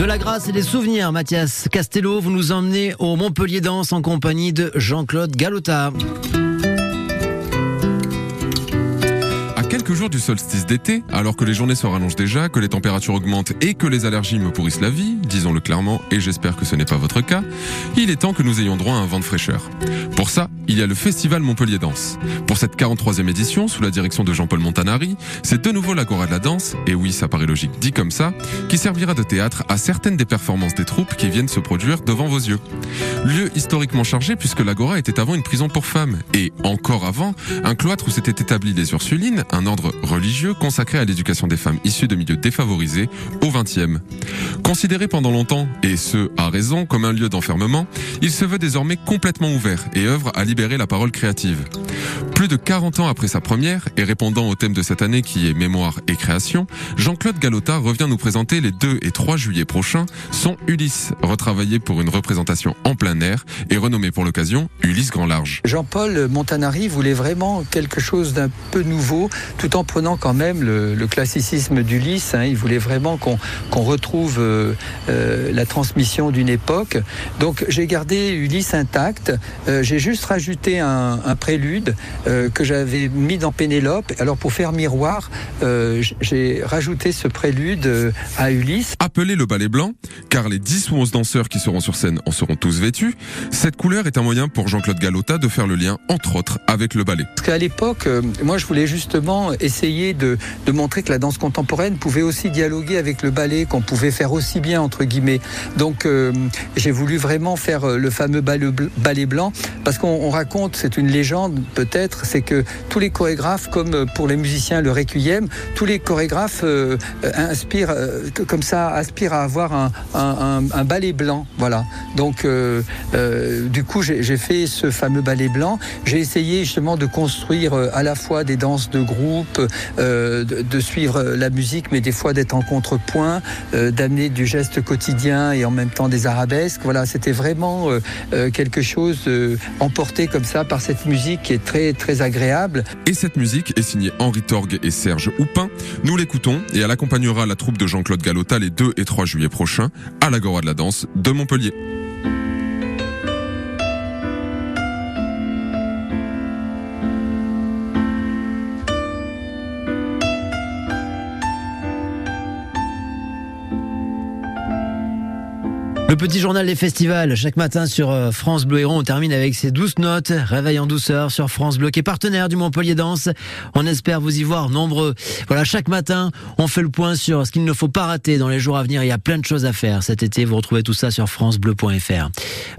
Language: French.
De la grâce et des souvenirs, Mathias Castello, vous nous emmenez au Montpellier Danse en compagnie de Jean-Claude Galota. Quelques jours du solstice d'été, alors que les journées se rallongent déjà, que les températures augmentent et que les allergies me pourrissent la vie, disons-le clairement, et j'espère que ce n'est pas votre cas, il est temps que nous ayons droit à un vent de fraîcheur. Pour ça, il y a le Festival Montpellier Danse. Pour cette 43e édition, sous la direction de Jean-Paul Montanari, c'est de nouveau l'Agora de la danse, et oui, ça paraît logique dit comme ça, qui servira de théâtre à certaines des performances des troupes qui viennent se produire devant vos yeux. Lieu historiquement chargé puisque l'Agora était avant une prison pour femmes, et encore avant, un cloître où s'étaient établis les Ursulines, un ordre religieux consacré à l'éducation des femmes issues de milieux défavorisés au XXe. Considéré pendant longtemps, et ce à raison, comme un lieu d'enfermement, il se veut désormais complètement ouvert et œuvre à libérer la parole créative. Plus de 40 ans après sa première, et répondant au thème de cette année qui est mémoire et création, Jean-Claude Galota revient nous présenter les 2 et 3 juillet prochains son Ulysse, retravaillé pour une représentation en plein air et renommé pour l'occasion Ulysse Grand Large. Jean-Paul Montanari voulait vraiment quelque chose d'un peu nouveau, tout en prenant quand même le, classicisme d'Ulysse. Hein. Il voulait vraiment qu'on retrouve euh, euh, la transmission d'une époque. Donc j'ai gardé Ulysse intact. Euh, j'ai juste rajouté un, un prélude que j'avais mis dans Pénélope. Alors pour faire miroir, j'ai rajouté ce prélude à Ulysse. Appelé le ballet blanc, car les 10 ou 11 danseurs qui seront sur scène en seront tous vêtus, cette couleur est un moyen pour Jean-Claude Galota de faire le lien, entre autres, avec le ballet. Parce qu'à l'époque, moi je voulais justement essayer de, montrer que la danse contemporaine pouvait aussi dialoguer avec le ballet, qu'on pouvait faire aussi bien, entre guillemets. Donc euh, j'ai voulu vraiment faire euh, le fameux ballet blanc, parce qu'on raconte, c'est une légende peut-être, c'est que tous les chorégraphes, comme pour les musiciens le requiem, tous les chorégraphes euh, inspirent, comme ça, aspirent à avoir un, ballet blanc. Voilà. Donc du coup, j'ai fait ce fameux ballet blanc. J'ai essayé justement de construire à la fois des danses de groupe, euh, de, suivre la musique, mais des fois d'être en contrepoint, euh, d'amener du geste quotidien et en même temps des arabesques. Voilà, c'était vraiment euh, quelque chose emporté comme ça par cette musique qui est très très Et cette musique est signée Henri Torgue et Serge Houpin. Nous l'écoutons et elle accompagnera la troupe de Jean-Claude Galota les 2 et 3 juillet prochains à l'Agora de la danse de Montpellier. Le petit journal des festivals, chaque matin sur euh, France Bleu Héron, on termine avec ces douces notes. Réveil en douceur sur France Bleu, qui est partenaire du Montpellier Danse. On espère vous y voir nombreux. Voilà, chaque matin, on fait le point sur ce qu'il ne faut pas rater dans les jours à venir. Il y a plein de choses à faire cet été. Vous retrouvez tout ça sur francebleu.fr.